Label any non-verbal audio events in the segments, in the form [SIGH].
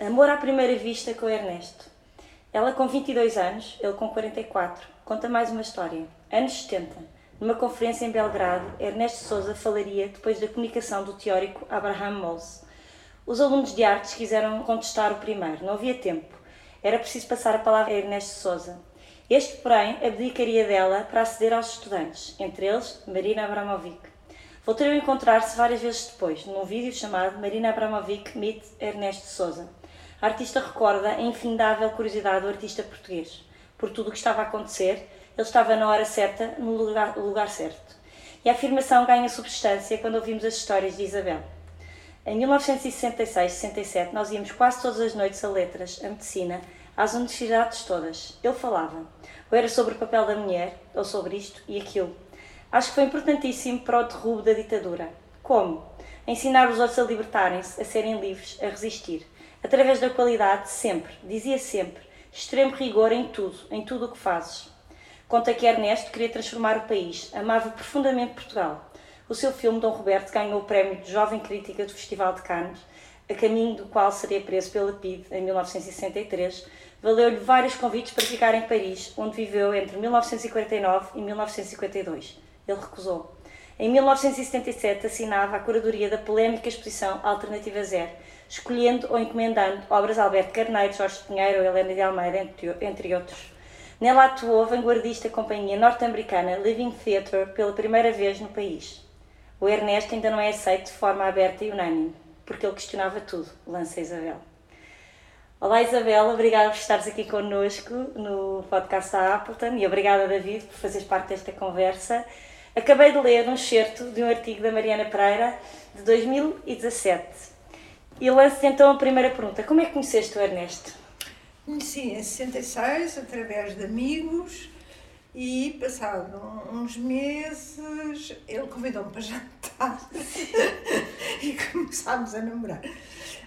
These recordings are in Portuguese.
Amor à primeira vista com Ernesto. Ela com 22 anos, ele com 44. Conta mais uma história. Anos 70. Numa conferência em Belgrado, Ernesto Souza falaria depois da comunicação do teórico Abraham Mose. Os alunos de artes quiseram contestar o primeiro. Não havia tempo. Era preciso passar a palavra a Ernesto Souza. Este, porém, abdicaria dela para aceder aos estudantes, entre eles Marina Abramovic. Voltaram a encontrar-se várias vezes depois, num vídeo chamado Marina Abramovic Meet Ernesto Souza. A artista recorda a infindável curiosidade do artista português. Por tudo o que estava a acontecer, ele estava na hora certa, no lugar, lugar certo. E a afirmação ganha substância quando ouvimos as histórias de Isabel. Em 1966-67, nós íamos quase todas as noites a letras, a medicina, às universidades todas. Ele falava. Ou era sobre o papel da mulher, ou sobre isto e aquilo. Acho que foi importantíssimo para o derrubo da ditadura. Como? Ensinar os outros a libertarem-se, a serem livres, a resistir através da qualidade, sempre, dizia sempre, extremo rigor em tudo, em tudo o que fazes. Conta que Ernesto queria transformar o país, amava profundamente Portugal. O seu filme Dom Roberto ganhou o prémio de Jovem Crítica do Festival de Cannes, a caminho do qual seria preso pela PID em 1963. Valeu-lhe vários convites para ficar em Paris, onde viveu entre 1949 e 1952. Ele recusou. Em 1977 assinava a curadoria da polémica exposição Alternativa Zero, escolhendo ou encomendando obras de Alberto Carneiro, Jorge Pinheiro ou Helena de Almeida, entre, outros. Nela atuou a vanguardista companhia norte-americana Living Theatre pela primeira vez no país. O Ernesto ainda não é aceito de forma aberta e unânime, porque ele questionava tudo, lança Isabel. Olá Isabel, obrigada por estares aqui connosco no podcast da Appleton e obrigada David por fazeres parte desta conversa. Acabei de ler um excerto de um artigo da Mariana Pereira de 2017 e lanço então a primeira pergunta: Como é que conheceste o Ernesto? Conheci em 66, através de amigos, e passado uns meses ele convidou-me para jantar [LAUGHS] e começámos a namorar.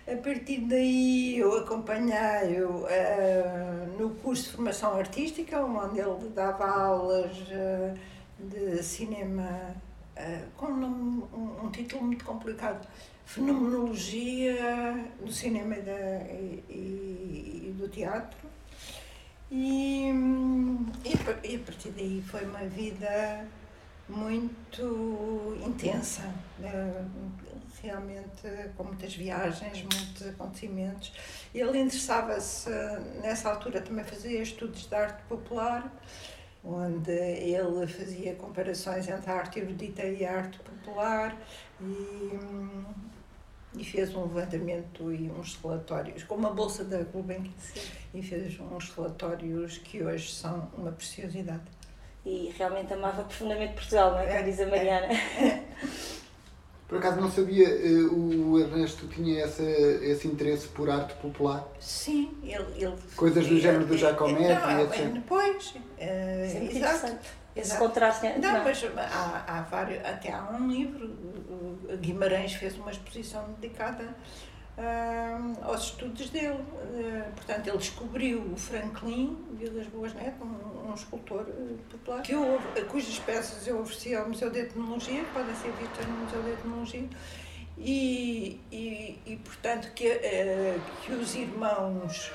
A partir daí eu acompanhei-o uh, no curso de formação artística, onde ele dava aulas uh, de cinema uh, com um, um, um título muito complicado fenomenologia do cinema e, da, e, e do teatro. E, e, a partir daí foi uma vida muito intensa, né? realmente com muitas viagens, muitos acontecimentos. Ele interessava-se, nessa altura também fazia estudos de arte popular, onde ele fazia comparações entre a arte erudita e a arte popular e e fez um levantamento e uns relatórios, com uma bolsa da Gulbenkian, e fez uns relatórios que hoje são uma preciosidade. E realmente amava profundamente Portugal, não é? Como é, diz a Mariana. [LAUGHS] É, é. Por acaso não sabia, eh, o Ernesto tinha esse, esse interesse por arte popular? Sim, ele. ele Coisas do género do Giacometti, etc. Depois, uh, exato. Esse contraste. Não, não, mas há, há vários, até há um livro, Guimarães fez uma exposição dedicada aos estudos dele. Uh, portanto, ele descobriu o Franklin Vilas Boas Neto, um, um escultor uh, popular, que eu, cujas peças eu ofereci ao Museu de Etnologia, podem ser vistas no Museu de Etnologia, e, e, e portanto, que, que os irmãos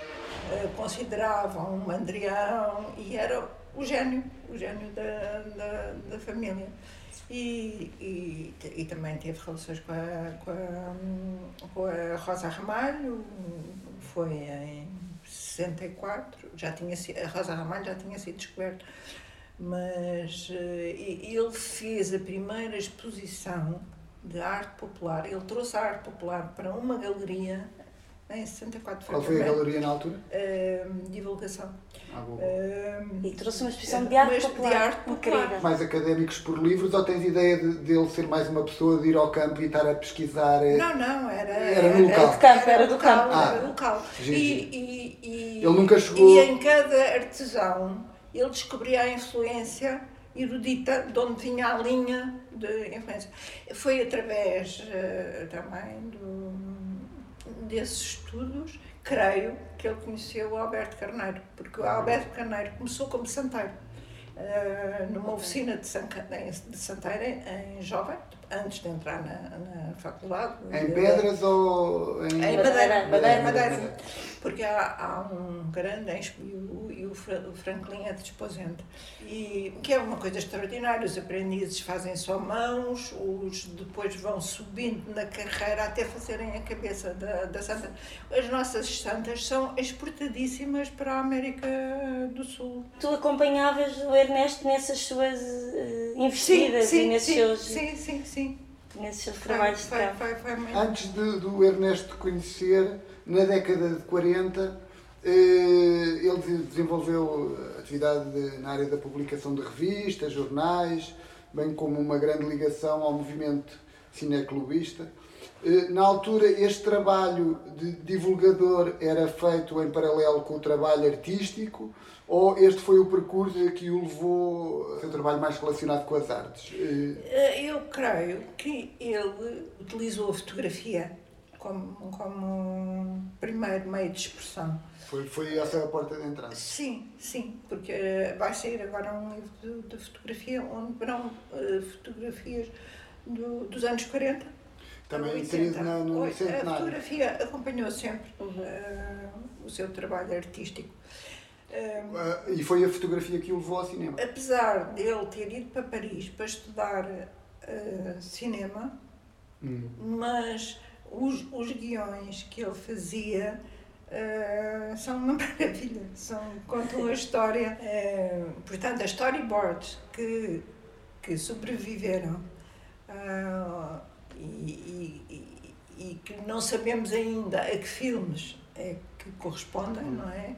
consideravam um mandrião e era o gênio, o gênio da, da, da família. E, e, e, também teve relações com a, com a, com a Rosa Ramalho, foi em 64, já tinha, a Rosa Ramalho já tinha sido descoberta, mas eh, ele fez a primeira exposição de arte popular, ele trouxe a arte popular para uma galeria em 64. Qual foi a galeria na altura? Uh, divulgação. Ah, boa. Uh, e trouxe uma exposição de arte popular. De arte popular. Mais académicos por livros ou tens ideia de, de ele ser mais uma pessoa de ir ao campo e estar a pesquisar? Eh, não, não, era, era no local. Era do campo, era do campo. Ah, era local. E, e, e, ele nunca chegou. E em cada artesão ele descobria a influência erudita de onde vinha a linha de influência. Foi através uh, também do, desses estudos, creio, que ele conheceu o Alberto Carneiro, porque o Alberto Carneiro começou como santeiro. Uh, numa oficina de, santeiro em, em Jovem, antes de entrar na, na faculdade. Em pedras ou em, em madeira, madeira, madeira, Porque há, há um grande e o, e o Franklin é desposente. E que é uma coisa extraordinária. Os aprendizes fazem só mãos, os depois vão subindo na carreira até fazerem a cabeça da, da santa. As nossas santas são exportadíssimas para a América do Sul. Tu acompanhavas o Ernesto nessas suas uh, investidas sim, sim, e nesses sim, seus. Sim, sim, sim. Nesses seus trabalhos foi, de foi, foi, foi Antes de, do Ernesto conhecer, na década de 40, eh, ele desenvolveu atividade na área da publicação de revistas, jornais, bem como uma grande ligação ao movimento cineclubista. Eh, na altura, este trabalho de divulgador era feito em paralelo com o trabalho artístico ou este foi o percurso que o levou ao seu trabalho mais relacionado com as artes? Eh, eu creio que ele utilizou a fotografia como, como primeiro meio de expressão. Foi, foi essa a porta de entrada? Sim, sim, porque eh, vai sair agora um livro de, de fotografia onde verão fotografias do, dos anos 40. Também inserido no, no centenário. A fotografia acompanhou sempre uh, o seu trabalho artístico. Uh, e foi a fotografia que o levou ao cinema? Apesar de ele ter ido para Paris para estudar uh, cinema, hum. mas os, os guiões que ele fazia uh, são uma [LAUGHS] maravilha, são, contam a história. Uh, portanto, as storyboards que, que sobreviveram uh, e, e, e, que não sabemos ainda a que filmes é que correspondem, não é?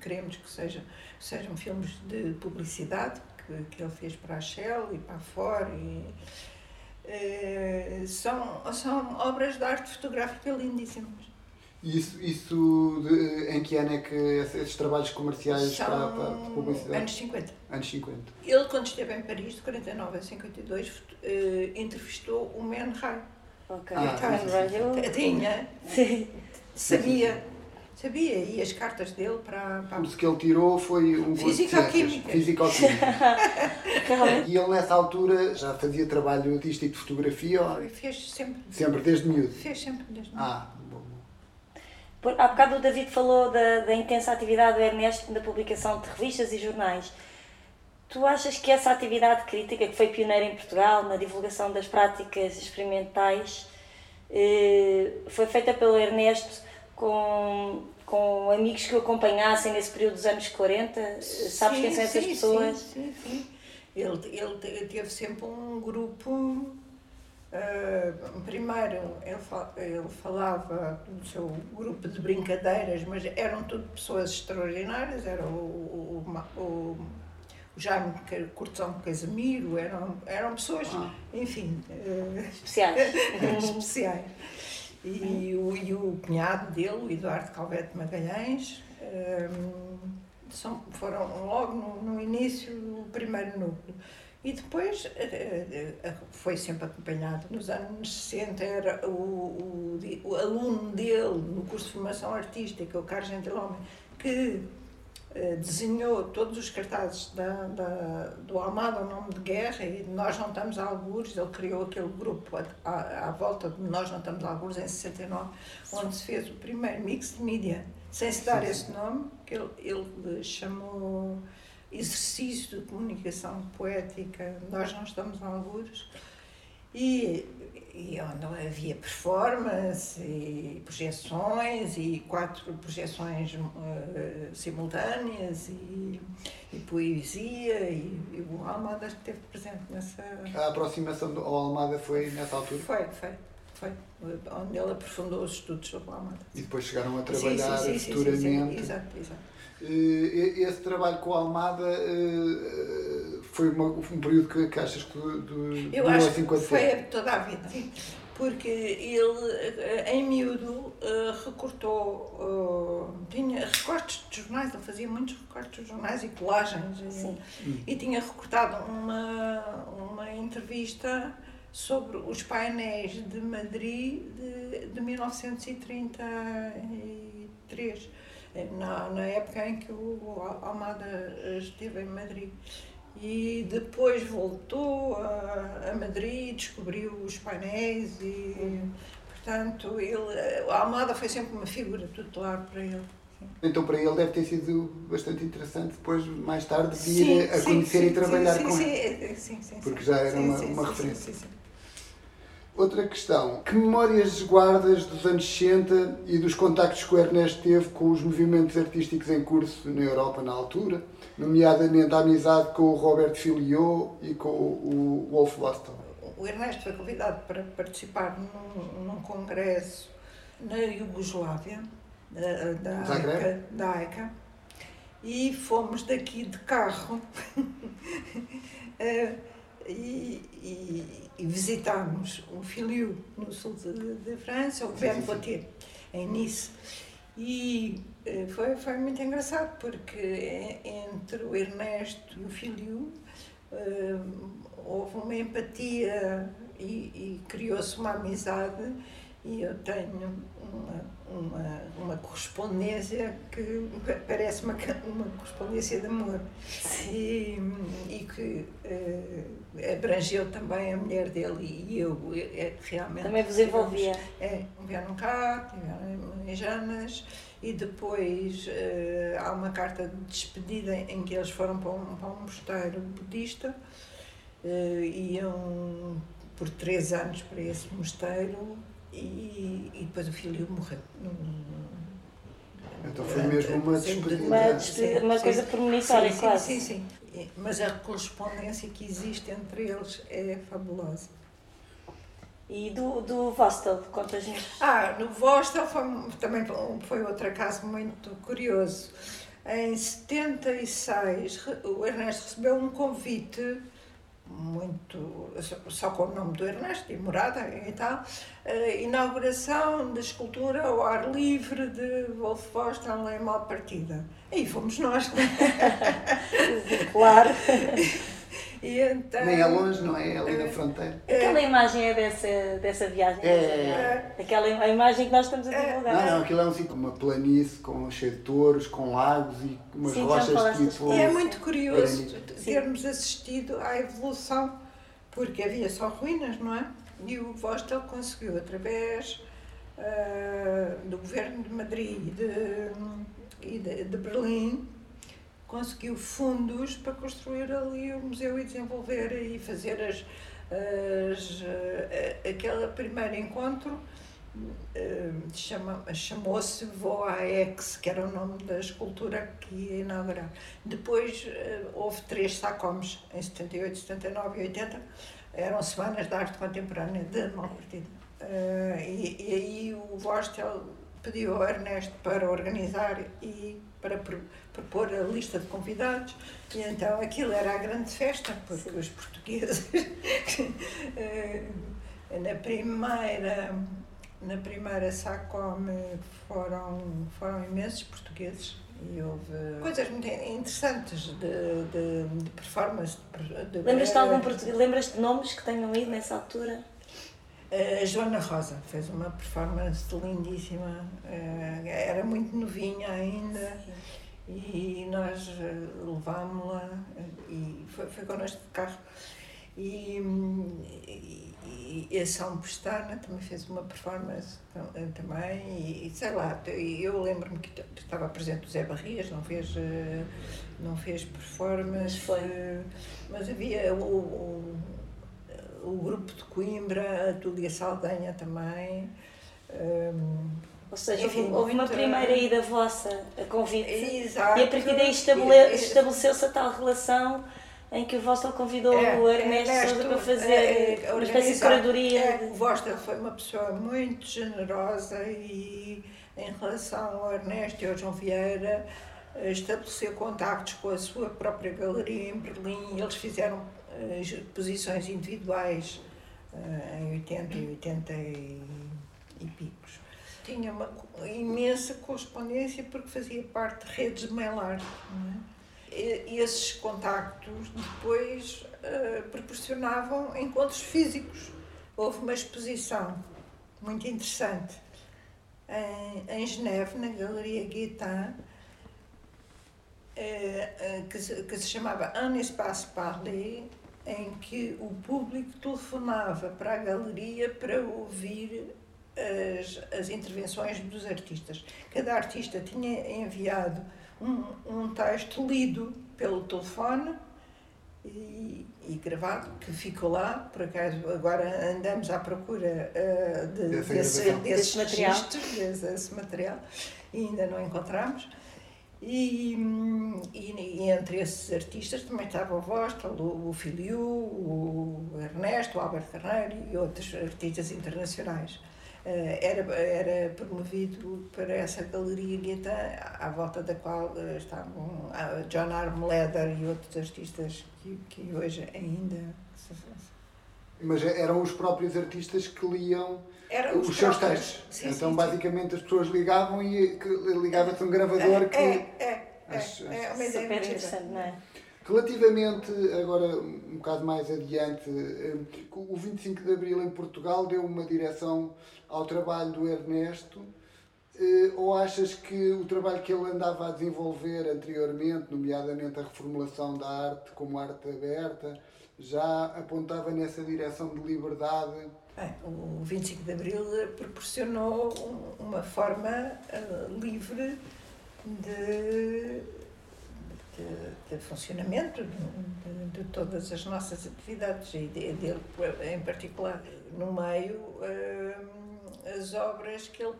Queremos que seja, sejam filmes de publicidade que, que ele fez para a Shell e para a Ford e eh, são, são obras de arte fotográfica lindíssimas. Isso, isso de, em que ano é que esses trabalhos comerciais São para, para publicidade? Anos 50. Anos 50. Ele, quando esteve em Paris, de 49 a 52, uh, entrevistou o Man Ray. Ok. Ah, então, tinha. Sabia. Sabia, e as cartas dele para. para... O que ele tirou foi um Físico-química. Físico-química. [LAUGHS] e ele, nessa altura, já fazia trabalho artístico de fotografia? Ou... Fez sempre. Sempre, desde miúdo? Fez sempre desde miúdo. Ah. Por, há bocado o David falou da, da intensa atividade do Ernesto na publicação de revistas e jornais. Tu achas que essa atividade crítica, que foi pioneira em Portugal na divulgação das práticas experimentais, eh, foi feita pelo Ernesto com, com amigos que o acompanhassem nesse período dos anos 40? Sabes sim, quem são essas sim, pessoas? Sim, sim, sim. Ele, ele teve sempre um grupo. Uh, primeiro, ele, ele falava do seu grupo de brincadeiras, mas eram tudo pessoas extraordinárias. Era o, o, o, o Jaime Cortão Casemiro, eram, eram pessoas, ah. enfim, uh, especiais. [LAUGHS] especiais e o, e o cunhado dele, o Eduardo Calvete Magalhães, um, são, foram logo no, no início o primeiro núcleo. E depois uh, uh, foi sempre acompanhado. Nos anos 60 era o, o, o aluno dele no curso de formação artística, o Carlos Gentilhomem, que eh, desenhou todos os cartazes da, da, do Almada, o nome de guerra, e Nós Não Estamos a Algures, ele criou aquele grupo à, à, volta de Nós Não Estamos a Algures, em 69, onde se fez o primeiro mix de mídia, sem se dar esse nome, que ele, ele chamou Exercício de Comunicação Poética, Nós Não Estamos a Algures, e e onde havia performance e projeções e quatro projeções uh, simultâneas e, e poesia e, e, o Almada esteve presente nessa... A aproximação ao Almada foi nessa altura? Foi, foi, foi. onde ele aprofundou os estudos sobre a Almada. E depois chegaram a trabalhar sim, sim, sim, futuramente. Sim, sim, exato, exato. Eh, Esse trabalho com a Almada eh, foi uma, um período que, que achas que du- du- Eu acho assim que foi tempo? toda a vida, sim. Porque ele, eh, em miúdo, eh, recortou, eh, tinha recortes de jornais, ele fazia muitos recortes de jornais e colagens. e-. E, tinha recortado uma, uma entrevista sobre os painéis de Madrid de, de 1933, eh, na, na época em que o Almada esteve em Madrid. E depois voltou a, a Madrid, descobriu os painéis e, portanto, ele, a Almada foi sempre uma figura tutelar para ele. Então para ele deve ter sido bastante interessante depois, mais tarde, de Sim, ir a sim, conhecer sim, e trabalhar com ele. sim, sim, sim, Porque já era uma- sim, uma sim, referência. Outra questão, que memórias guardas dos anos 60 e dos contactos que o Ernesto teve com os movimentos artísticos em curso na Europa na altura, nomeadamente a amizade com o Robert Filiot e com o Wolf Boston? O Ernesto foi convidado para participar num, num congresso na Iugoslávia, da, da? AICA, da AICA, e fomos daqui de carro [LAUGHS] eh, e, e, e visitámos o Filiu no sul de França, o sim. Poitiers, em Nice. E eh, foi, foi muito engraçado porque entre o Ernesto e o Filiu eh, houve uma empatia e, e criou-se uma amizade e eu tenho uma, uma, uma correspondência que parece uma, uma correspondência de amor e, e que eh, abrangeu também a mulher dele e eu eh, realmente Também vos envolvia. é, vieram cá, tiveram em Janas e depois eh, há uma carta de despedida em que eles foram para um, para um mosteiro budista eh, iam por três anos para esse mosteiro e, e depois o filho morreu. Então foi mesmo uma despedida. Uma, despedida- uma coisa premonitória, sim, quase. Sim, sim, sim. Mas a correspondência que existe entre eles é fabulosa. E do, do Vostel, contas-nos. Ah, no Vostel foi, também foi outro caso muito curioso. Em 76, re- o Ernesto recebeu um convite, muito só- com o nome do Ernesto e morada e tal, a inauguração da escultura ao ar livre de Wolf Vostel em Malpartida. Aí fomos nós. [LAUGHS] Claro. [LAUGHS] E então, Nem é longe, não é? É ali na fronteira. Aquela imagem é dessa, dessa viagem. É. viagem. Aquela a imagem que nós estamos a divulgar. Não, não, aquilo é um sítio, uma planície com cheio de touros, com lagos e umas Sim, rochas tipo. E é muito curioso termos assistido à evolução, porque havia só ruínas, não é? E o Vostel conseguiu, através ah, do governo de Madrid e de, e de, de Berlim, conseguiu fundos para construir ali o museu e desenvolver e fazer as, as, ah, aquele primeiro encontro eh, chama- chamou-se Voaex, que era o nome da escultura que ia inaugurar. Depois eh, houve três SACOMs, em 78, 79 e 80, eram Semanas da Arte Contemporânea de Malpartida. Eh, e, e aí o Vostel pediu ao Ernesto para organizar e para pro- propor a lista de convidados, e então aquilo era a grande festa, porque os portugueses, [LAUGHS] eh, na primeira na primeira SACOM foram, foram imensos portugueses e houve coisas muito interessantes de, de, de performance. De, Lembras-te de algum português? Lembras-te de nomes que tenham ido nessa altura? A Joana Rosa fez uma performance lindíssima, eh, era muito novinha ainda e nós eh, levámos-la eh, e foi, foi connosco de carro. E, e, e a São Pestana também fez uma performance eh, também, e, e sei lá, eu lembro-me que estava presente o Zé Barrias, não fez, não fez performance, Mas foi. mas havia o, o, o grupo de Coimbra, a Túlia Saldanha também. hum, Ou seja, Enfim, houve, uma primeira ida vossa a convite. Exato. E a partir daí estabele- estabeleceu-se a tal relação em que o Vostel convidou É, o Ernesto, Ernesto, Sousa para fazer é, é, uma espécie de curadoria. É, o Vostel foi uma pessoa muito generosa e, em relação ao Ernesto e ao João Vieira, eh, estabeleceu contactos com a sua própria galeria em Berlim. Eles fizeram eh, exposições individuais eh, em 80 e 80 e, e picos. Tinha uma imensa correspondência porque fazia parte de redes de mail art. não é? Esses contactos depois eh, proporcionavam encontros físicos. Houve uma exposição muito interessante em, em Geneve, na Galeria Guitin, eh, eh, que, se, que se chamava Un Espace Parlé, em que o público telefonava para a galeria para ouvir as, as intervenções dos artistas. Cada artista tinha enviado um, um texto lido pelo telefone e, e gravado, que ficou lá. Por acaso, agora andamos à procura eh, de, desse, Desse material. registros, desse, desse material, e ainda não encontramos. E, e, e entre esses artistas também estava o Vostel, o, o Filiu, o Ernesto, o Albert Carneiro e outros artistas internacionais. Eh, Era, era promovido para essa galeria Guetta, à volta da qual eh, estavam ah, John Armleder e outros artistas que, que hoje ainda. Mas eram os próprios artistas que liam Eram os seus próprios. textos. Sim, então, sim, basicamente, as pessoas ligavam e que- ligava-se um gravador sim. que. É, é, é, Acho- é uma ideia Super interessante, não é? Relativamente, agora um bocado mais adiante, eh, o 25 de Abril em Portugal deu uma direção ao trabalho do Ernesto, eh, ou achas que o trabalho que ele andava a desenvolver anteriormente, nomeadamente a reformulação da arte como arte aberta, já apontava nessa direção de liberdade? Bem, o 25 de Abril proporcionou um- uma forma eh, livre de, de, de funcionamento de, de- todas as nossas atividades e de- dele em particular. No meio, eh, as obras que ele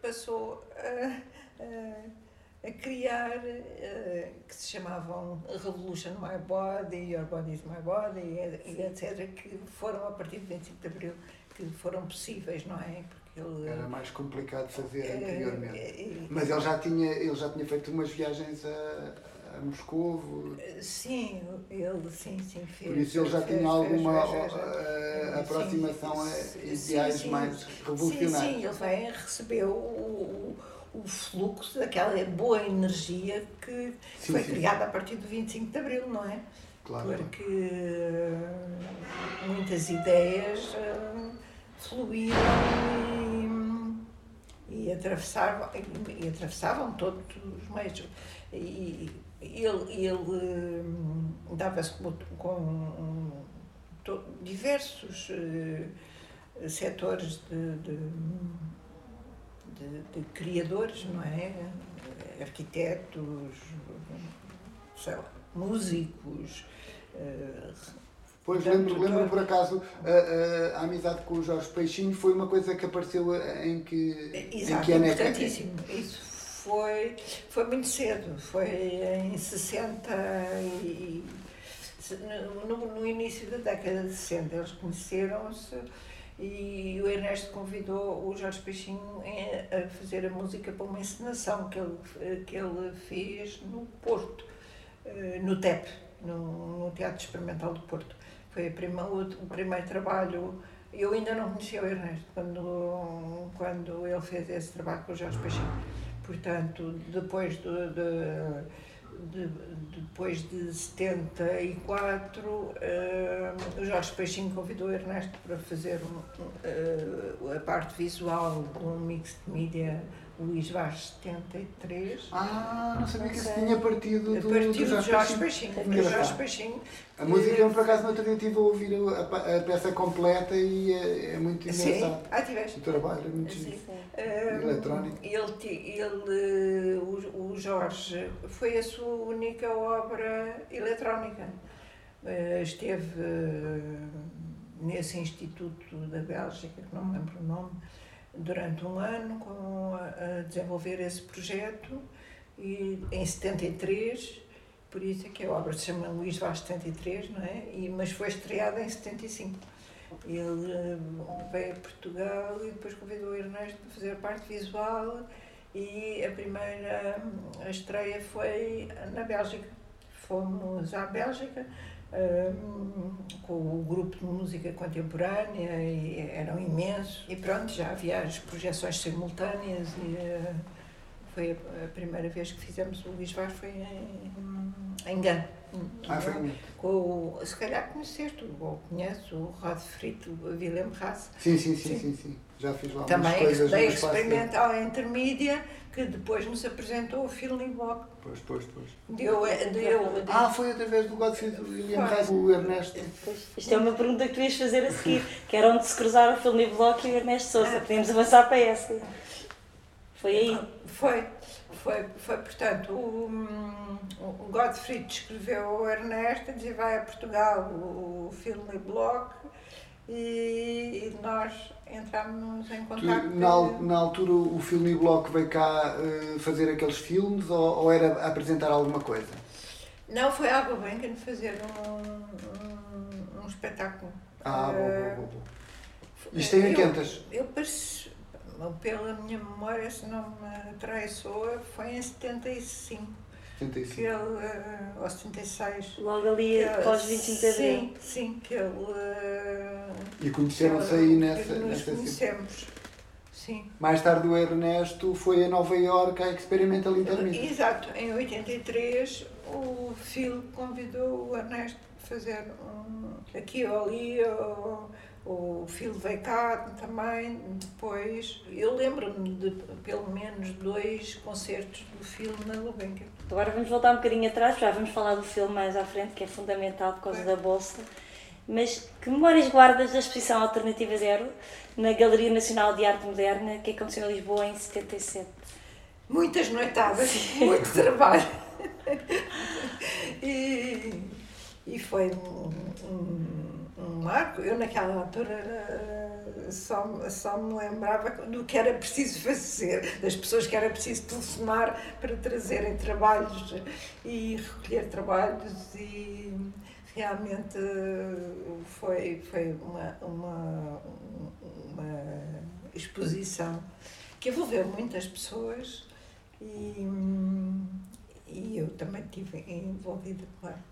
passou a, a- a criar, eh, que se chamavam Revolution My Body, Your Body is My Body, e, etc., que foram a partir de 25 de Abril, que foram possíveis, não é? Porque ele. Era mais complicado fazer eh, anteriormente. eh, Mas ele já tinha, ele já tinha feito umas viagens a, a Moscovo, Sim, ele sim, sim, fez. por isso ele já fez, tinha alguma fez, fez, eh, Sim, aproximação a sim, ideais sim. mais Sim, revolucionários. sim, ele vem recebeu o, o, o fluxo daquela boa energia que Sim, foi sim. criada a partir do 25 de Abril, não é? Claro. Porque eh, muitas ideias eh, fluíram e, e, atravessavam, e, e atravessavam todos os meios. E ele, ele eh, dava-se com, com to- diversos eh, setores de, de, de- de criadores, não é? Arquitetos, sei lá, músicos. eh, Pois lembro, lembro por acaso a, a- a amizade com o Jorge Peixinho foi uma coisa que apareceu em que, em Exato, que ano é que- importantíssimo. Isso foi, foi muito cedo, foi em 60 e. No, no- início da década de 60 eles conheceram-se e o Ernesto convidou o Jorge Peixinho em- a fazer a música para uma encenação que ele, que ele fez no Porto, eh, no TEP, no, no Teatro Experimental do Porto. Foi prima, o, o primeiro trabalho. Eu ainda não conhecia o Ernesto quando, quando ele fez esse trabalho com o Jorge Peixinho. Portanto, depois de, de- de- depois de 74, eh, o Jorge Peixinho convidou o Ernesto para fazer um- eh, a parte visual de um mix de mídia Luís Vaz 73. Ah, não sabia que isso tinha partido do, partir do Jorge Jorge Peixinho. Peixinho. Jorge A música, eu, por acaso, no outro dia estive a ouvir a, a- peça completa e é, é muito Sim, engraçado. ah, tiveste. O trabalho é muito Sim. giro. Um, Eletrónico. Ele, ele, o, o Jorge, foi a sua única obra eletrónica. Eh, Esteve eh, nesse instituto da Bélgica, que não me lembro o nome, durante um ano com, a, desenvolver esse projeto e em 73 por isso é que a obra se chama Luís Vaz 73, não é? E, mas foi estreada em 75. Ele eh, veio a Portugal e depois convidou o Ernesto para fazer parte visual e a primeira a estreia foi na Bélgica. Fomos à Bélgica um, com o grupo de música contemporânea e eram imensos. E pronto, já havia as projeções simultâneas e uh, foi a, primeira vez que fizemos o Vaz foi em, Gã. Ah, foi com, se calhar conheceste, ou conheces o Rod Frito, o Willem Rass. Sim, sim, sim, sim, sim, sim. Já fiz lá Também coisas da experimental intermídia que depois nos apresentou o Feeling Block. Pois, pois, pois. Deu, deu, deu. Ah, foi através do Godfrey William Reis, o Ernesto. Pois, isto é uma pergunta que tu ias fazer a seguir, que era onde se cruzaram o Feeling Block e o Ernesto Souza. Ah. Podíamos avançar para essa. Foi aí? Foi. Foi, foi portanto, o, o Godfrey escreveu ao Ernesto, dizia vai a Portugal o, o Filme Block e, e nós entramos em contato. Na, na altura o Filme Block veio cá uh, fazer aqueles filmes ou, ou, era apresentar alguma coisa? Não, foi a Gulbenkian fazer um, um, um espetáculo. Ah, uh, boa, boa, boa. Isto em 80? Eu, eu pela minha memória, se não me traiçoa, foi em 75. 75. Que ele, uh, ou 76. Logo ali após 25 de abril. Sim, sim, que ele. Uh, e conheceram-se aí nessa. Nos nessa conhecemos. Sim. Mais tarde o Ernesto foi a Nova Iorque à Experimental Intermittent. Exato, em 83 o Phil convidou o Ernesto fazer um, aqui ou ali. Ou, o Phil veio cá também, depois. Eu lembro-me de pelo menos dois concertos do Phil na Lubenca. Agora vamos voltar um bocadinho atrás, já vamos falar do filme mais à frente, que é fundamental por causa é. da Bolsa. Mas que memórias guardas da exposição Alternativa Zero na Galeria Nacional de Arte Moderna que aconteceu em Lisboa em 77? Muitas noitadas, muito trabalho. [LAUGHS] e, e foi um, um um marco. Eu, naquela altura, só, só me lembrava do que era preciso fazer, das pessoas que era preciso telefonar para trazerem trabalhos e recolher trabalhos e realmente foi, foi uma, uma, uma exposição que envolveu muitas pessoas e, e eu também estive envolvida, claro.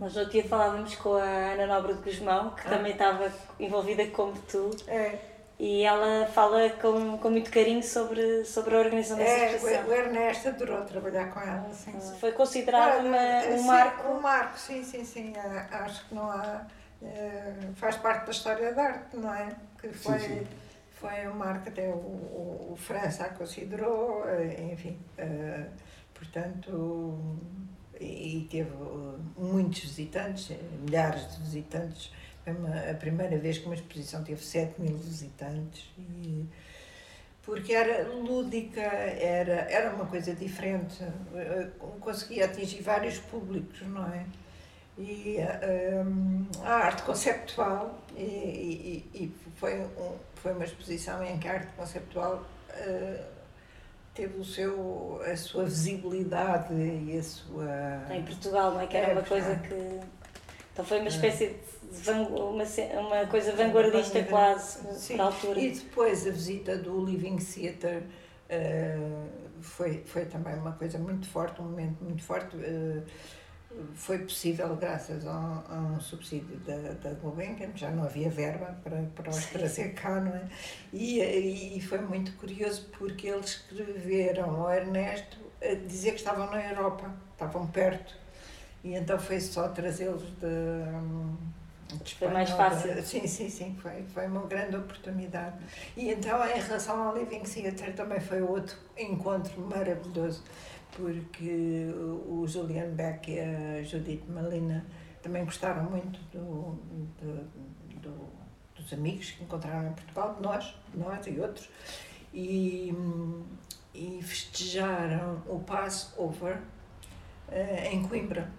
Nós no dia falávamos com a Ana Nobre de Guzmão, que ah. também estava envolvida como tu. É. E ela fala com, com muito carinho sobre, sobre a organização dessa é, exposição. O Ernesto adorou trabalhar com ela. Sim, sim. Foi considerado uma, um sim, marco. Um marco, sim, sim, sim. Acho que não há. Eh, faz parte da história da arte, não é? Que foi, sim, sim. foi um marco, até o, o, o França a considerou, eh, enfim. Eh, portanto e teve uh, muitos visitantes, milhares de visitantes. A primeira vez que uma exposição teve 7 mil visitantes. E, porque era lúdica, era, era uma coisa diferente, conseguia atingir vários públicos, não é? E um, a arte conceptual, e, e, e foi, um, foi uma exposição em que a arte conceptual uh, teve o seu, a sua visibilidade e a sua. Em Portugal, não é? Que era é, uma coisa que. Então foi uma é. espécie de uma, uma coisa vanguardista quase, Sim. para a altura. E depois a visita do Living Theatre uh, foi, foi também uma coisa muito forte, um momento muito forte. Uh, foi possível graças a, a um subsídio da, da Gulbenkian, já não havia verba para, para os trazer cá, não é? E, e foi muito curioso porque eles escreveram ao Ernesto a dizer que estavam na Europa, estavam perto, e então foi só trazê-los de, de Foi mais fácil. Sim, sim, sim, foi, foi uma grande oportunidade. E então, em relação ao Living Theatre, também foi outro encontro maravilhoso porque o Julian Beck e a Judith Malina também gostaram muito do, do, do, dos amigos que encontraram em Portugal, de nós, nós e outros, e, e festejaram o Passover uh, em Coimbra,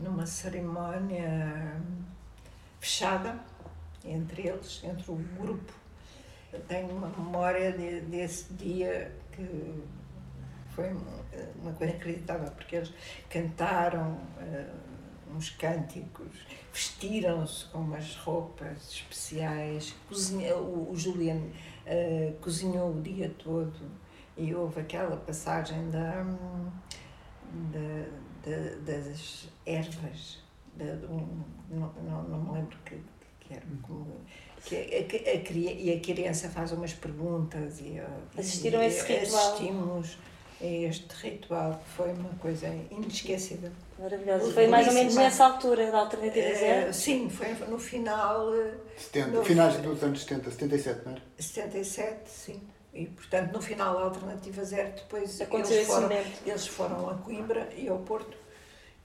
numa cerimónia fechada entre eles, entre o grupo. Eu tenho uma memória de, desse dia que foi uma coisa inacreditável, porque eles cantaram uh, uns cânticos, vestiram-se com umas roupas especiais, cozinha, o, o Julian uh, cozinhou o dia todo e houve aquela passagem da, da, da das ervas, da, um, não, não, não me lembro que, que era como que a, a, a, e a criança faz umas perguntas e assistiram a esse ritual. assistimos a este ritual que foi uma coisa inesquecível maravilhoso foi mais ou menos nessa altura da alternativa zero uh, sim foi no final 70, no, finais dos anos 70 77 não é 77 sim e portanto no final da alternativa zero depois Aconteceu eles foram, eles foram a Coimbra e ao Porto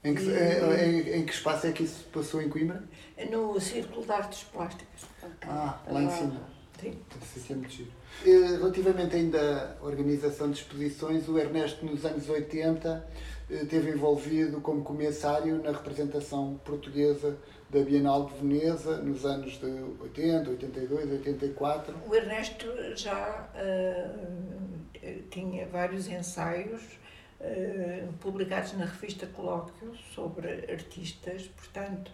em que, e, em, em que espaço é que isso passou em Coimbra? No Círculo de Artes Plásticas. Ah, lá em cima. Sim. Isso é muito giro. Eh, relativamente ainda à organização de exposições, o Ernesto nos anos 80 esteve eh, envolvido como comissário na representação portuguesa da Bienal de Veneza nos anos de 80, 82, 84. O Ernesto já uh, tinha vários ensaios uh, publicados na revista Colóquio sobre artistas, portanto,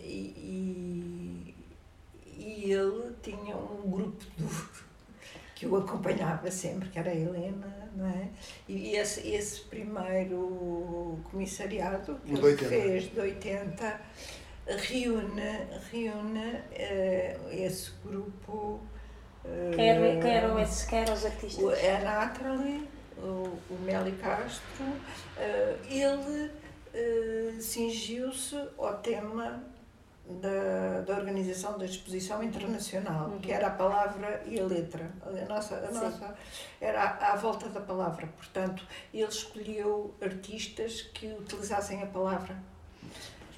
e, e ele tinha um grupo duro [LAUGHS] que o acompanhava sempre, que era a Helena, não é? E esse, esse primeiro comissariado que ele fez de 80 reúne, reúne uh, esse grupo. Uh, quem, eram, quem eram esses? Quem eram os artistas? A Nathalie, o, o Meli Castro, uh, ele uh, cingiu-se ao tema da, da organização da exposição internacional, uhum. que era a palavra e a letra. A nossa, a nossa era à, à, volta da palavra. Portanto, ele escolheu artistas que utilizassem a palavra.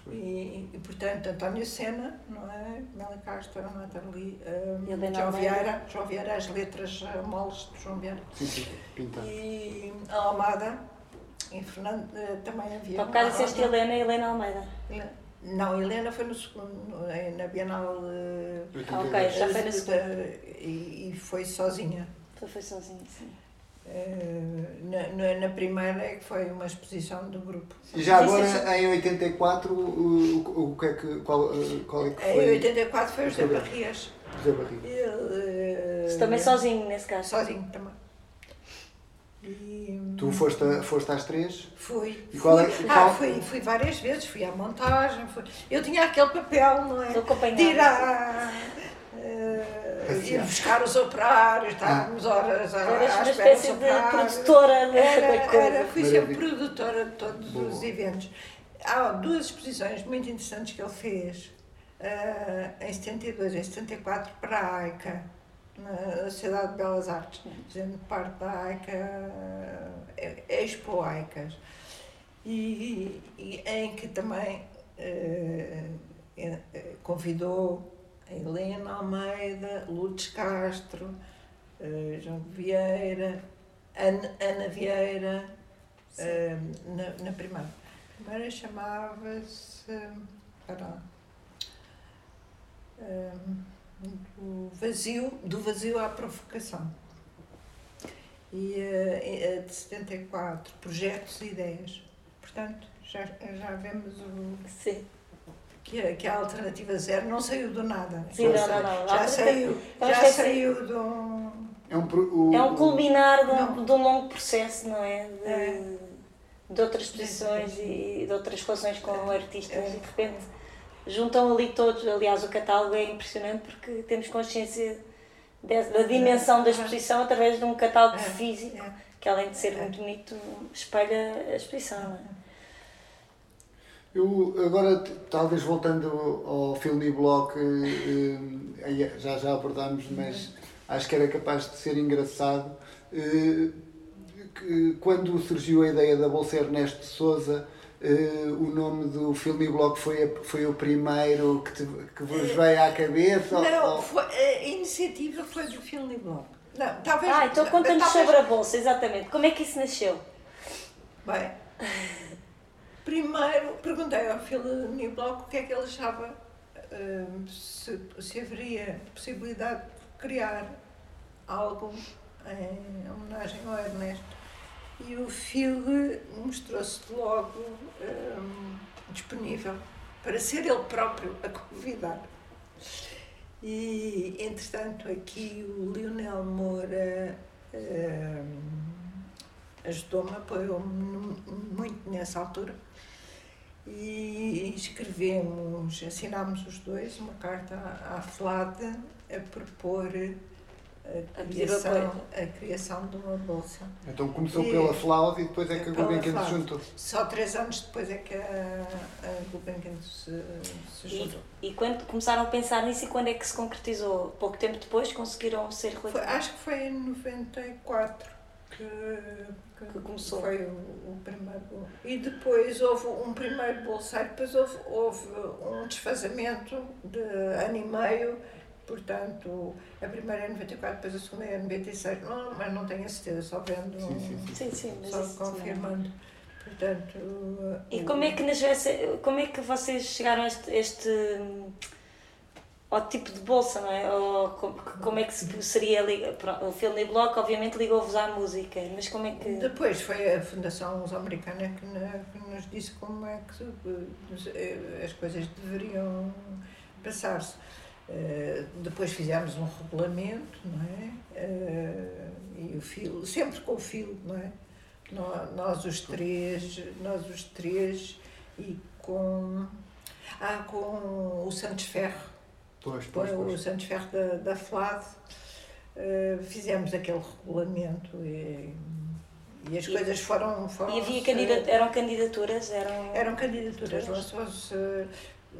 E, e portanto, António Sena, não é? Mela Castro, Nathalie, um, João Vieira, João Vieira, as letras uh, moles de João Vieira. Sim, sim, pintado. E a Almada, em Fernando, uh, também havia. Por causa disseste Helena e Helena Almeida. Não, Helena foi no segundo, na Bienal. Uh, ah, ok, já foi na segunda. E, e foi sozinha. Foi, foi sozinha, sim. Uh, na, na, na, primeira é que foi uma exposição do grupo. E já agora, em 84, o, o, o que é que, qual, eh, qual é que foi? Em 84 foi o José Barrias. José Barrias. Ele, uh, também sozinho, nesse caso? Sozinho também. E, tu foste, a, foste às três? Fui. E qual fui. é, qual... Ah, fui, fui várias vezes, fui à montagem. Fui... Eu tinha aquele papel, não é? De ir a, uh, ir buscar os operários, estávamos ah. horas Eras uma espécie de produtora da, era, da coisa. Era, fui sempre produtora de todos Boa. os eventos. Há duas exposições muito interessantes que ele fez. Uh, em 72, em 74, para a AICA na Sociedade de Belas Artes, fazendo parte da AICA, eh, Expo AICAS, e, e em que também uh, convidou a Helena Almeida, Lourdes Castro, uh, João Vieira, Ana, Ana Vieira, uh, na, na primeira. A primeira chamava-se. Um, do vazio, do vazio à provocação. E uh, de 74, projetos e ideias. Portanto, já, já vemos o. Sim. Que a, que a alternativa zero não saiu do nada. Sim, já, não, não, não. Já saiu, já saiu de um. É um, o, é um culminar de um, de um longo processo, não é? De, é. de outras posições e de outras relações com é. artistas é. e de repente juntam ali todos. Aliás, o catálogo é impressionante porque temos consciência da dimensão da exposição através de um catálogo é, físico é. que, além de ser muito bonito, espelha a exposição. É? Eu, agora, talvez voltando ao filme Block, eh, já já abordámos, mas acho que era capaz de ser engraçado. Eh, quando surgiu a ideia da Bolsa Ernesto de Souza, Uh, o nome do filme blog foi, foi o primeiro que, te, que vos veio à cabeça? Não, ou... foi, a iniciativa foi do filme blog. Não, talvez, ah, então conta-nos talvez... sobre a bolsa, exatamente. Como é que isso nasceu? Bem, primeiro perguntei ao filme blog o que é que ele achava uh, se, se haveria possibilidade de criar algo em homenagem ao Ernesto. E o Phil mostrou-se logo um, disponível para ser ele próprio a convidar. E, entretanto, aqui o Lionel Moura um, ajudou-me, apoiou-me muito nessa altura. E escrevemos, assinámos os dois uma carta à, Flada a propor a criação, a criação de uma bolsa. Então começou e, pela Flaude e depois é que a Gulbenkian se juntou. Só três anos depois é que a, a Gulbenkian se, se juntou. E, e, quando começaram a pensar nisso e quando é que se concretizou? Pouco tempo depois conseguiram ser foi, Acho que foi em 94 que, que, que começou. Foi o, o, primeiro. E depois houve um primeiro bolsário, depois houve, houve um desfazamento de ano e meio Portanto, a primeira é 94, depois a segunda é 96. Não, mas não tenho a certeza, só vendo. Sim, sim, sim. sim, sim só confirmando. Portanto, e como é que nas como é que vocês chegaram a este, este ao tipo de bolsa, não é? Ou como é que seria o filme Block, obviamente ligou-vos à música, mas como é que depois foi a Fundação Luso-Americana que, que nos disse como é que eh, as coisas deveriam passar-se. Eh, depois fizemos um regulamento, não é? Uh, e o filo, sempre com o filo, não é? Nós, nós, os três, nós os três e com, ah, com o Santos Ferro, pois, pois, pois. o Santos Ferro da, da FLAD, uh, fizemos aquele regulamento e, e as e, coisas foram, foram. E havia candidat eram candidaturas? Eram, eram candidaturas, lançou-se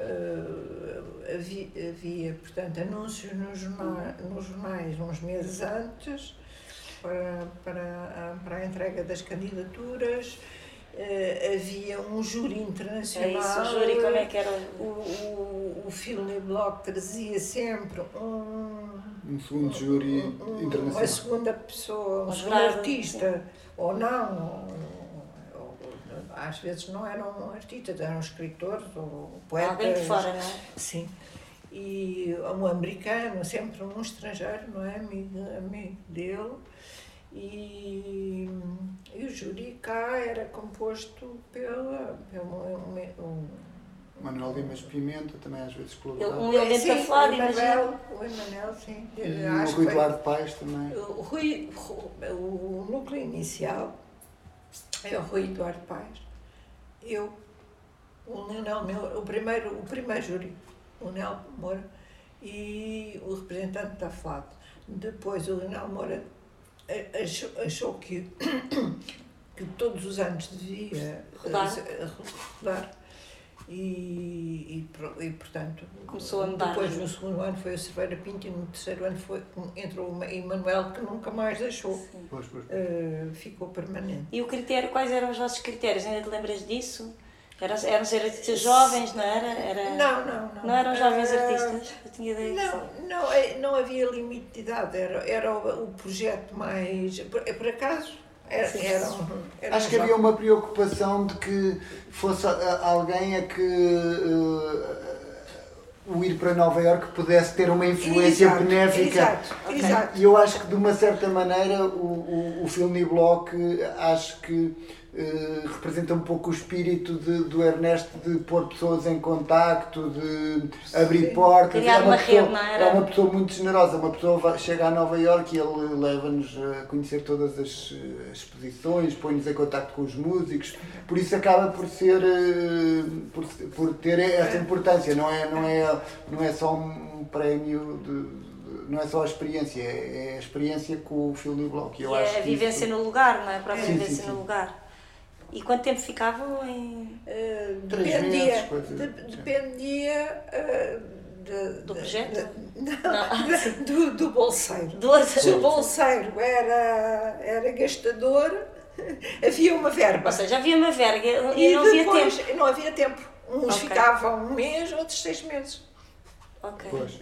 Uh, havia, havia, portanto, anúncios nos jornais, nos jornais uns meses antes para, para, a, para a entrega das candidaturas. Uh, havia um júri internacional. É isso, o júri, como é que era? O, o, o Filme Block trazia sempre um. Um segundo júri um, internacional. Uma segunda pessoa, um segundo artista, sim. ou não, às vezes não eram artistas, eram escritores ou poetas. Alguém de fora, não é? Sim. E um americano, sempre um estrangeiro, não é? Amigo, amigo dele. E, e o júri cá era composto pela, pelo um, Manuel Dimas Pimenta também às vezes colaborava. Um elemento da Flávia, imagina. O Emanuel, sim. E o Rui Eduardo Paes também. O, Rui, o núcleo inicial é o Rui Eduardo Paes eu, o Leonel Moura, o primeiro, o primeiro júri, o Leonel Moura e o representante da FLAD. Depois o Leonel Moura achou, achou que, [COUGHS] que todos os anos devia rodar, rodar e, e, e, portanto começou a mudar. Depois no segundo ano foi o Cerveira Pinto e no terceiro ano foi, entrou o Emanuel que nunca mais deixou. Pois, pois, pois. Uh, ficou permanente. E o critério, quais eram os vossos critérios? Ainda te lembras disso? Eram, eram ser artistas jovens, não era? era? Não, não, não. Não eram jovens uh, artistas? Eu tinha ideia não, não, é, não havia limite de idade, era, era o, o projeto mais. Por, por acaso era, era, era Acho que havia uma preocupação de que fosse alguém a que uh, o ir para Nova Iorque pudesse ter uma influência exato, benéfica. Exato, okay. exato. E eu acho que de uma certa maneira o, o, o filme Block acho que eh, representa um pouco o espírito de, do Ernesto de pôr pessoas em contacto, de abrir Sim. portas. Criar é uma, uma pessoa, rede, não era? É uma pessoa muito generosa. Uma pessoa vai, chega a Nova Iorque e ele leva-nos a conhecer todas as, as exposições, põe-nos em contacto com os músicos. Por isso acaba por ser, eh, por, por ter essa importância. Não é, não é, não é só um prémio de não é só a experiência, é a experiência com o filme Block. Eu e acho é a vivência isso... no lugar, não é? A própria sim, vivência sim, sim. no lugar. E quanto tempo ficavam em. Uh, dependia. De, dependia. Uh, de, do projeto? De, não, [LAUGHS] não. do, do bolseiro. Do Se o bolseiro era, era gastador, [LAUGHS] havia uma verba. Ou seja, havia uma verba e, e não havia tempo. Não havia tempo. Uns okay. ficavam um mês, outros seis meses. Ok. Pois.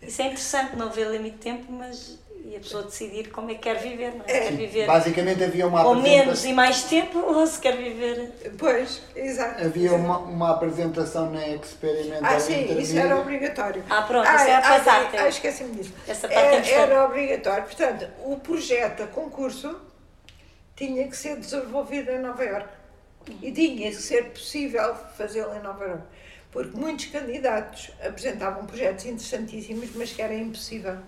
Isso é interessante, não haver limite de tempo, mas e a pessoa decidir como é que quer viver, não é? Quer viver Basicamente havia uma ou apresentação- menos e mais tempo, [LAUGHS] ou se quer viver. Pois, exato. Havia uma, uma apresentação na Experimental Ah, sim, isso Intermediate. era obrigatório. Ah, pronto, isso é a ah, parte. ah, esqueci-me disso. Essa parte é Era, importante. era obrigatório. Portanto, o projeto a concurso tinha que ser desenvolvido em Nova Iorque. E tinha que ser possível fazê-lo em Nova Iorque. Porque muitos candidatos apresentavam projetos interessantíssimos, mas que era impossível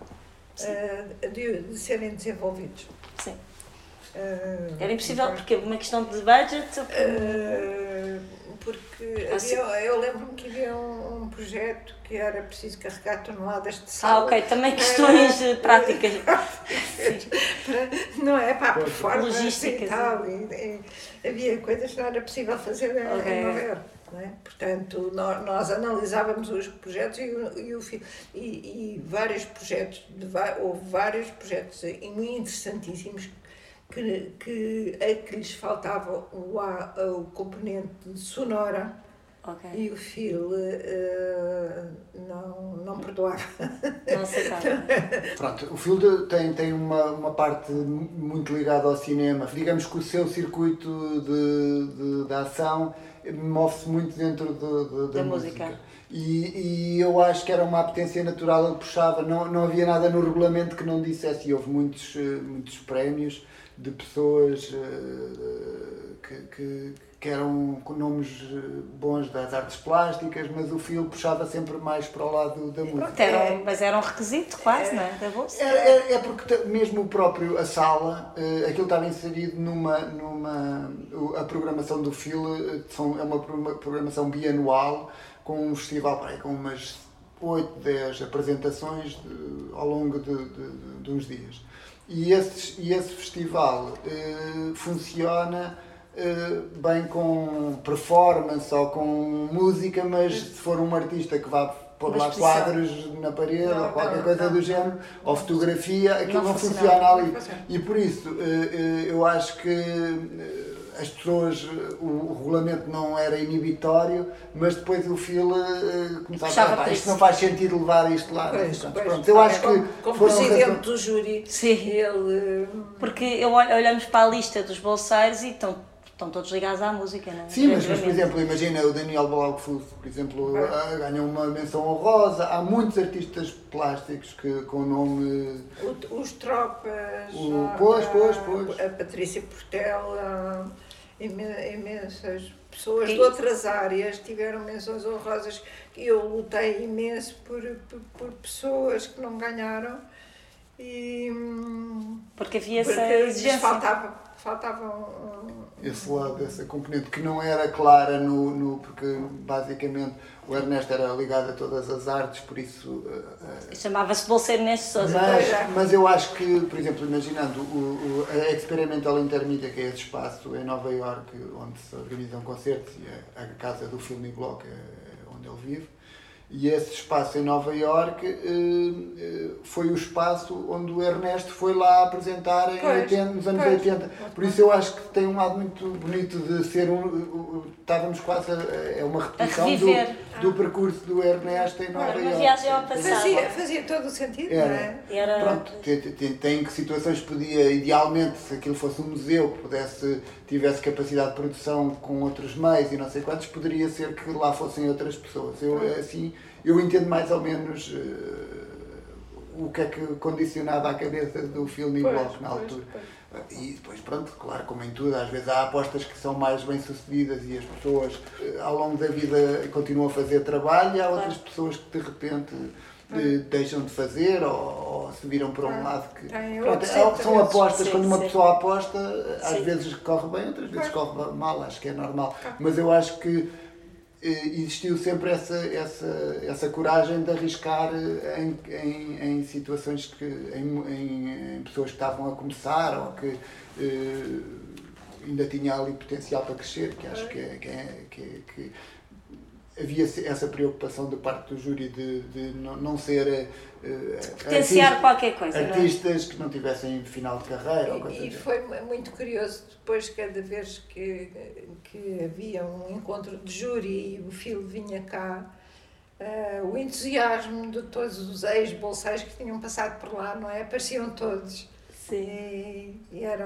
ah, de, de serem desenvolvidos. Sim. Ah, Era impossível porque uma questão de budget. Uh, porque Ah, sim. havia, eu lembro-me que havia um, um projeto que era preciso carregar toneladas de Ah, sal. ok, também questões eh, práticas. [LAUGHS] Para- não é para a performance Logísticas, e tal. E, e havia coisas que não era possível fazer em, Ok. em Nova Iorque. Não é? Portanto, nós, nós analisávamos os projetos e, o- e, o e, e vários projetos, de, houve vários projetos e muito interessantíssimos que, que, a que lhes faltava o, a- o componente sonora Ok, e o Phil eh, não, não perdoava. não aceitava. [LAUGHS] Pronto, o Field tem, tem uma, uma parte muito ligada ao cinema. Digamos que o seu circuito de, de, de ação move-se muito dentro de- de- da, Da música. música. E, e eu acho que era uma apetência natural, ele puxava, não, não havia nada no regulamento que não dissesse, e houve muitos, eh, muitos prémios de pessoas eh, que, que, que eram com nomes eh, bons das artes plásticas, mas o Phil puxava sempre mais para o lado da música. Pronto, era um- mas era um requisito quase, não é? Da bolsa. É, é- é porque mesmo o próprio, a sala, eh, aquilo estava inserido numa, numa a programação do são, é uma pro- programação bianual com um festival com umas 8, 10 apresentações de- ao longo de- de- de uns dias. E, esses, e esse festival eh, funciona eh, bem com performance ou com música, mas se for um artista que vá pôr Uma lá exposição. quadros na parede Não, ou qualquer não, coisa não. do género, ou fotografia, aquilo Não funciona. ali. E por isso, eh, eu acho que as pessoas, eh, o o regulamento não era inibitório, mas depois o filo eh, começava a "Pá, isto isso." não faz sentido levar isto lá. Pois, quantos. pois. Pronto, eu acho que como, presidente razões- do júri, Sim. ele. Porque eu olhamos para a lista dos bolseiros e estão, estão todos ligados à música, não é? Sim, mas, mas, por exemplo, imagina o Daniel Blaufus, por exemplo, É. ah, ganhou uma menção honrosa. Há muitos artistas plásticos que, com nome. O- os tropas, O- pois, pois, pois. a Patrícia Portela, imensas pessoas de outras áreas tiveram menções honrosas eu lutei imenso por, por, por pessoas que não ganharam e hum, Porque havia essa porque lhes exigência. faltava, faltava um, esse lado, essa componente que não era clara no, no porque basicamente o Ernesto era ligado a todas as artes, por isso eh, eh, Chamava-se Bolseiro Neste Souza. mas, é. mas eu acho que, por exemplo, imaginando o, o, a Experimental Intermedia, que é esse espaço em Nova Iorque onde se organizam concertos e é a casa do Phil Niglock, é onde ele vive, e esse espaço em Nova Iorque eh, foi o espaço onde o Ernesto foi lá apresentar em Pois, 80, nos anos pois. 80. Por isso eu acho que tem um lado muito bonito de ser um. o- o- Estávamos quase a, é uma repetição do, do percurso do Ernesto em Nova Era uma Iorque. viagem ao passado. fazia, fazia todo o sentido, não é? Era. Era- Pronto, tem, tem, tem que situações que podia, idealmente, se aquilo fosse um museu que pudesse, tivesse capacidade de produção com outros meios e não sei quantos, poderia ser que lá fossem outras pessoas. Eu, assim, eu entendo mais ou menos eh, o que é que condicionava a cabeça do filme Pois, na pois, altura. pois. E depois, pronto, claro, como em tudo, às vezes há apostas que são mais bem sucedidas e as pessoas eh, ao longo da vida continuam a fazer trabalho e há outras pessoas que de repente eh, deixam de fazer ou, ou se viram para um Ah, lado que. tem Pronto, outros é- são apostas, Sim, quando uma sim. pessoa aposta, às Sim. vezes corre bem, outras vezes corre mal, acho que é normal. Mas eu acho que eh, existiu sempre essa, essa, essa coragem de arriscar eh, em, em, em situações que. Em, em- em pessoas que estavam a começar ou que eh, ainda tinha ali potencial para crescer, que acho que, é, que, é, que, é- que havia essa preocupação da parte do júri de, de não, ser eh, Potenciar artista- qualquer coisa, não é? artistas que não tivessem final de carreira ou coisa E, e foi muito curioso depois, cada vez que, que havia um encontro de júri e o filho vinha cá, uh, o entusiasmo de todos os ex-bolseiros que tinham passado por lá, não é? Apareciam todos. Sim. E, e era,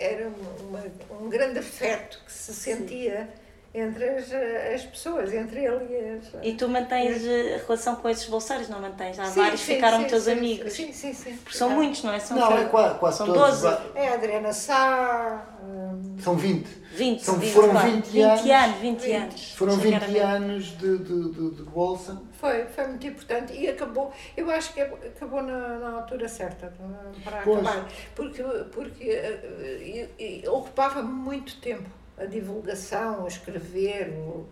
era uma, um grande afeto que se sentia. Sim entre as, as pessoas, entre ele e as. E tu mantens as... relação com esses bolseiros, não mantens? Há sim, vários que ficaram sim, teus sim, amigos. Sim, sim, sim. Porque são muitos, não é? São não, é quase, quase são todos. 12. É a Adriana Sá. Hum... São 20. 20, são, 20 foram 20, 20 anos. 20 anos, 20 20. anos. Foram 20 anos de, de, de, de, bolsa. Foi, foi muito importante e acabou, eu acho que acabou na, na altura certa para pois. acabar, porque, porque ocupava muito tempo a divulgação, a escrever. O,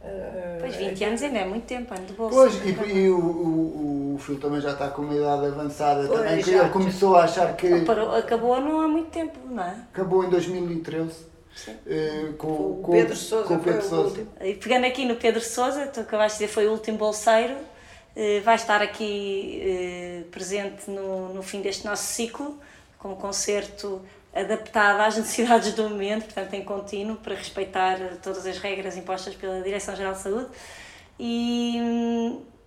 Uh, pois 20 anos ainda é muito tempo, ano de bolsa. Pois, e, e o, o, o filho também já está com uma idade avançada pois, também, que ele começou a achar que. Parou, acabou não há muito tempo, não é? Acabou em 2013. Uh, com, o com, Pedro Sousa. Com o Pedro Sousa. E pegando aqui no Pedro Sousa, tu acabaste de dizer foi o último bolseiro, uh, vai estar aqui uh, presente no, no fim deste nosso ciclo, com um concerto adaptada às necessidades do momento, portanto em contínuo, para respeitar todas as regras impostas pela Direção-Geral de Saúde. E,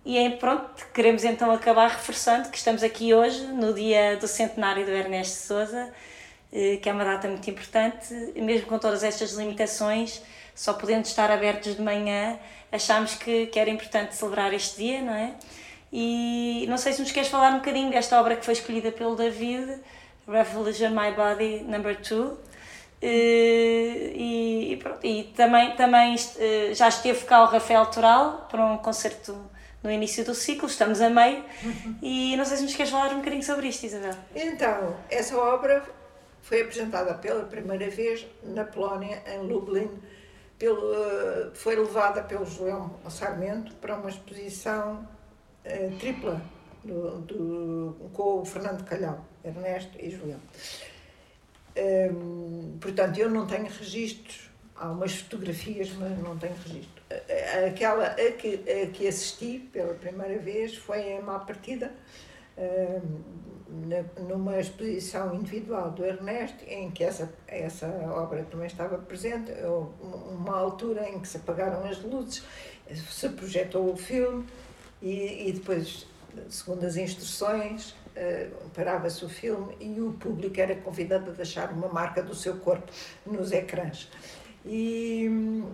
e é, pronto, queremos então acabar reforçando que estamos aqui hoje, no dia do centenário do Ernesto Souza, eh, que é uma data muito importante, mesmo com todas estas limitações, só podendo estar abertos de manhã, achámos que, que era importante celebrar este dia, não é? E não sei se nos queres falar um bocadinho desta obra que foi escolhida pelo David, Revolution My Body Number 2. E, e, pronto, e também, também eh, já esteve cá o Rafael Toral para um concerto no início do ciclo, estamos a meio, e não sei se nos queres falar um bocadinho sobre isto, Isabel. Então, essa obra foi apresentada pela primeira vez na Polónia, em Lublin, pelo, eh, foi levada pelo João Sarmento para uma exposição tripla do, do, com o Fernando Calhau, Ernesto e Julião. Hum, portanto, eu não tenho registros, há umas fotografias, mas não tenho registro. Aquela a que, a que assisti pela primeira vez foi em má partida, hum, numa exposição individual do Ernesto, em que essa, essa obra também estava presente, uma altura em que se apagaram as luzes, se projetou o filme e, e depois segundo as instruções, uh, parava-se o filme e o público era convidado a deixar uma marca do seu corpo nos ecrãs. E,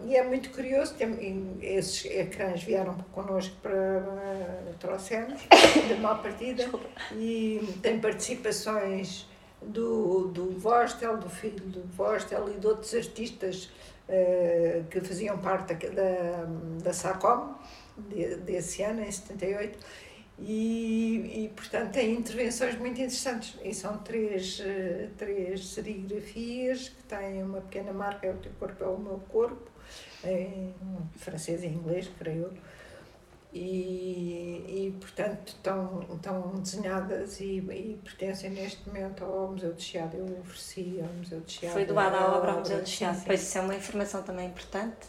e é muito curioso, tem, esses ecrãs vieram connosco para trouxemos, [COUGHS] de má partida, e tem participações do, do Vostel, do filho do Vostel e de outros artistas uh, que faziam parte da, da SACOM de, desse ano, em 78 e, e, portanto, tem intervenções muito interessantes. E são três, uh, três serigrafias que têm uma pequena marca: é o teu corpo é o meu corpo, em francês e inglês, creio. E, e portanto, estão, estão desenhadas e, e pertencem neste momento ao Museu de Chiado. Eu ofereci ao Museu de Chiado. Foi doada a obra ao Museu de Chiado. Pois isso é uma informação também importante.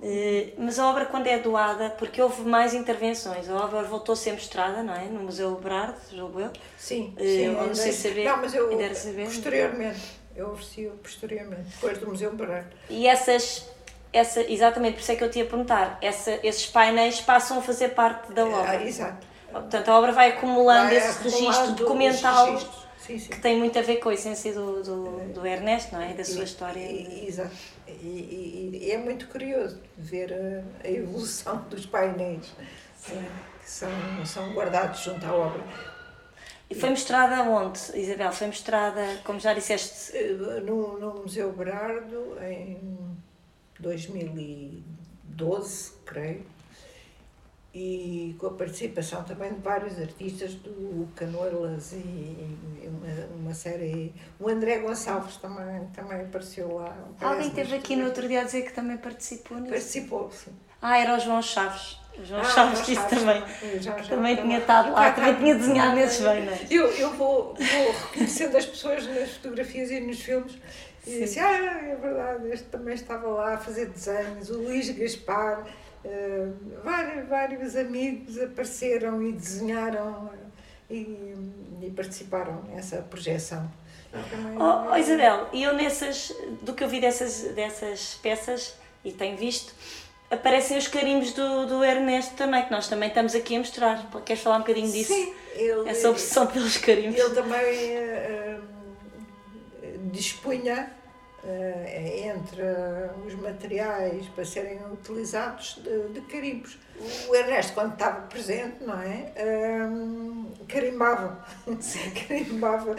Uh, mas a obra, quando é doada, porque houve mais intervenções, a obra voltou a ser mostrada, não é? No Museu Berardo, julgo eu. Sim, uh, sim. Não sei saber. Não, mas eu, posteriormente, eu ofereci posteriormente, depois do Museu Berardo. E essas, essa, exatamente, por isso é que eu te ia perguntar, essa, esses painéis passam a fazer parte da obra. Ah, exato. Portanto, a obra vai acumulando vai esse registro documental sim, sim. que tem muito a ver com a essência do, do, do Ernesto, não é? E da sua história. Exato. E, e, e, é muito curioso ver a, a evolução [LAUGHS] dos painéis que são, são guardados junto à obra. E foi mostrada onde, Isabel? Foi mostrada, como já disseste? Eh, no, no Museu Berardo, em 2012, creio e com a participação também de vários artistas do Canoelas e uma, uma série. O André Gonçalves também, também apareceu lá. Alguém esteve aqui no outro dia a dizer que também participou nisso? Participou, sim. Ah, era o João Chaves. O João ah, Chaves disse também. Já, já, também tinha estado lá, também tinha desenhado nesses banners. Eu, eu vou, vou reconhecendo as pessoas nas fotografias e nos filmes e disse: Ah, é verdade, este também estava lá a fazer desenhos. O Luís Gaspar vários, vários amigos apareceram e desenharam e, e participaram nessa projeção. Oh, oh, Isabel, e eu nessas, do que eu vi dessas, dessas peças, e tenho visto, aparecem os carimbos do, do Ernesto também, que nós também estamos aqui a mostrar. Queres falar um bocadinho disso? Sim, ele, Essa obsessão pelos carimbos. ele também uh, dispunha entre os materiais para serem utilizados de, de, carimbos. O Ernesto, quando estava presente, não é? Um, carimbava, [LAUGHS] carimbava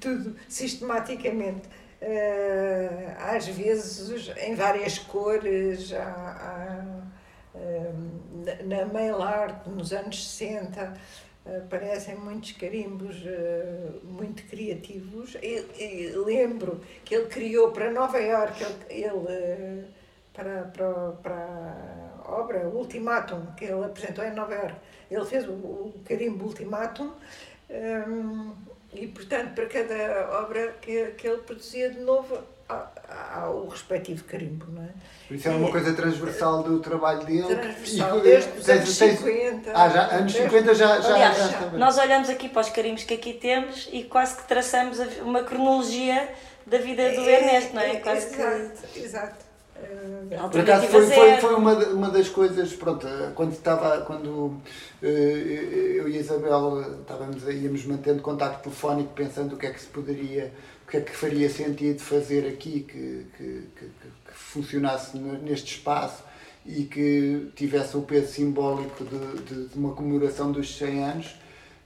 tudo sistematicamente. Uh, às vezes em várias cores, há, há, uh, na mail art nos anos 60 aparecem muitos carimbos uh, muito criativos. Eu, lembro que ele criou para Nova Iorque, ele, uh, para, para, para a obra Ultimatum, que ele apresentou em Nova Iorque, ele fez o, o carimbo Ultimatum. Um, e, portanto, para cada obra que, que ele produzia de novo, há, há o respectivo carimbo, não é? Isso é uma coisa transversal do trabalho dele. Transversal, e, desde os anos 50. Ah, já, anos 50 já, já, Aliás, já, Nós olhamos aqui para os carimbos que aqui temos e quase que traçamos uma cronologia da vida do é, Ernesto, não é? é quase exato, que... exato. Por acaso foi, foi, foi uma, uma das coisas, pronto, quando estava, quando eu e a Isabel estávamos, íamos mantendo contacto telefónico pensando o que é que se poderia, que é que faria sentido fazer aqui que, que, que, que funcionasse neste espaço e que tivesse o peso simbólico de, de, de uma comemoração dos 100 anos.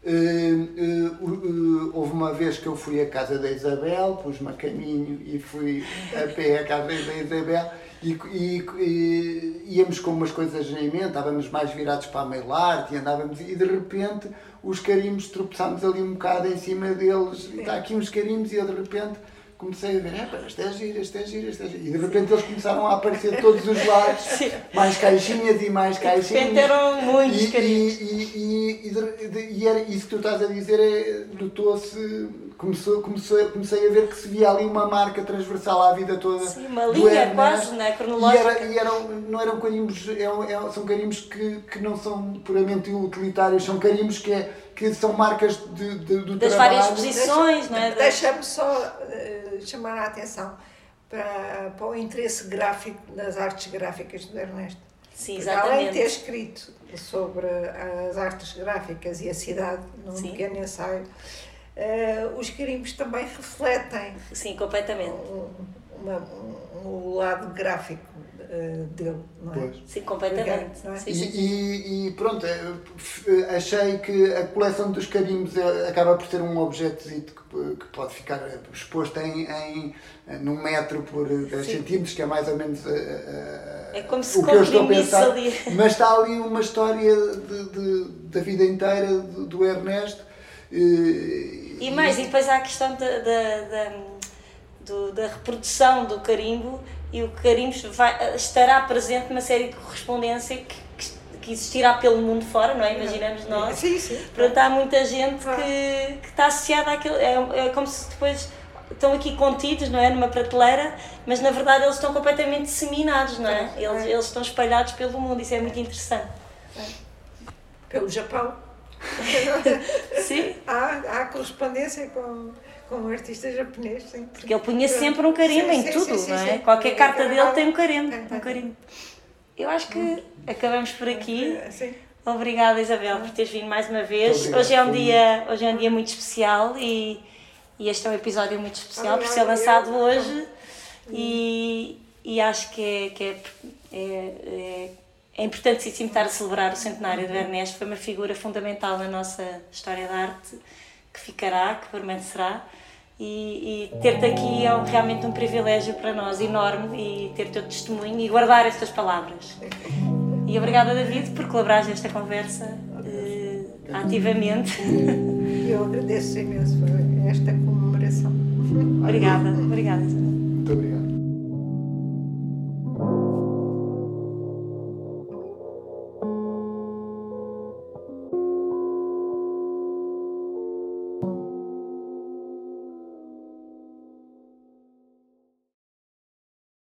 Uh, uh, uh, houve uma vez que eu fui à casa da Isabel, pus-me a caminho e fui a pé à casa da Isabel e, e, e, íamos com umas coisas em mente, estávamos mais virados para a mail art e andávamos e de repente os carimbos tropeçámos ali um bocado em cima deles, está aqui uns carimbos e eu de repente comecei a ver, é, este é giro, este é giro, este é giro. E de repente eles começaram a aparecer de todos os lados, [LAUGHS] mais caixinhas e mais caixinhas. De eram muitos e, e, e, e, e, era isso que tu estás a dizer, é, notou-se, começou, começou, comecei a ver que se via ali uma marca transversal à vida toda. Sim, uma linha quase, né, cronológica. E, era, e eram, não eram carimbos, é, é, são carimbos que, que não são puramente utilitários, são carimbos que é que são marcas de, de, do das trabalho. várias posições, não é? Deixa-me só uh, chamar a atenção para, para o interesse gráfico das artes gráficas do Ernesto. Sim, exatamente. Além de ter escrito sobre as artes gráficas e a cidade num Sim. pequeno ensaio, uh, os carimbos também refletem. Sim, completamente. Um, uma, um, um lado gráfico uh, dele, não é? Pois. Sim, completamente. é? sim, sim. E, e, pronto, eh, achei que a coleção dos carimbos acaba por ser um objeto que, que pode ficar exposto em, em num metro por 10 centímetros, que é mais ou menos é como se o que eu estou a pensar. Ali. [LAUGHS] Mas está ali uma história de, de da vida inteira do, do Ernesto. E, e mais, e depois há a questão da, da, da, da reprodução do carimbo e o carimbo vai, estará presente numa série de correspondência que, que, que, existirá pelo mundo fora, não é? Imaginamos nós. Sim, sim. Portanto, há muita gente que, que está associada àquilo. É, é como se depois estão aqui contidos, não é? Numa prateleira, mas na verdade eles estão completamente disseminados, não é? Eles, eles estão espalhados pelo mundo, isso é muito interessante. Pelo Japão. [LAUGHS] Sim. Há, há correspondência com com um artista japonês, sim. Porque ele punha sempre um carimbo sim, em sim, tudo, sim, não é? Qualquer carta dele tem um carimbo. Um carimbo. Eu acho que acabamos por aqui. Sim. Obrigada Isabel por teres vindo mais uma vez. Hoje é um dia, hoje é um dia muito especial e, e este é um episódio muito especial por ser lançado hoje e, e acho que é, que é, é, é, é importantíssimo estar a celebrar o centenário do Ernesto. Foi uma figura fundamental na nossa história da arte que ficará, que permanecerá e, e ter-te aqui é realmente um privilégio para nós enorme e ter teu testemunho e guardar estas palavras. E obrigada, David, por colaborares nesta conversa uh, ativamente. Eu agradeço imenso esta comemoração. Obrigada, obrigada. Muito obrigado.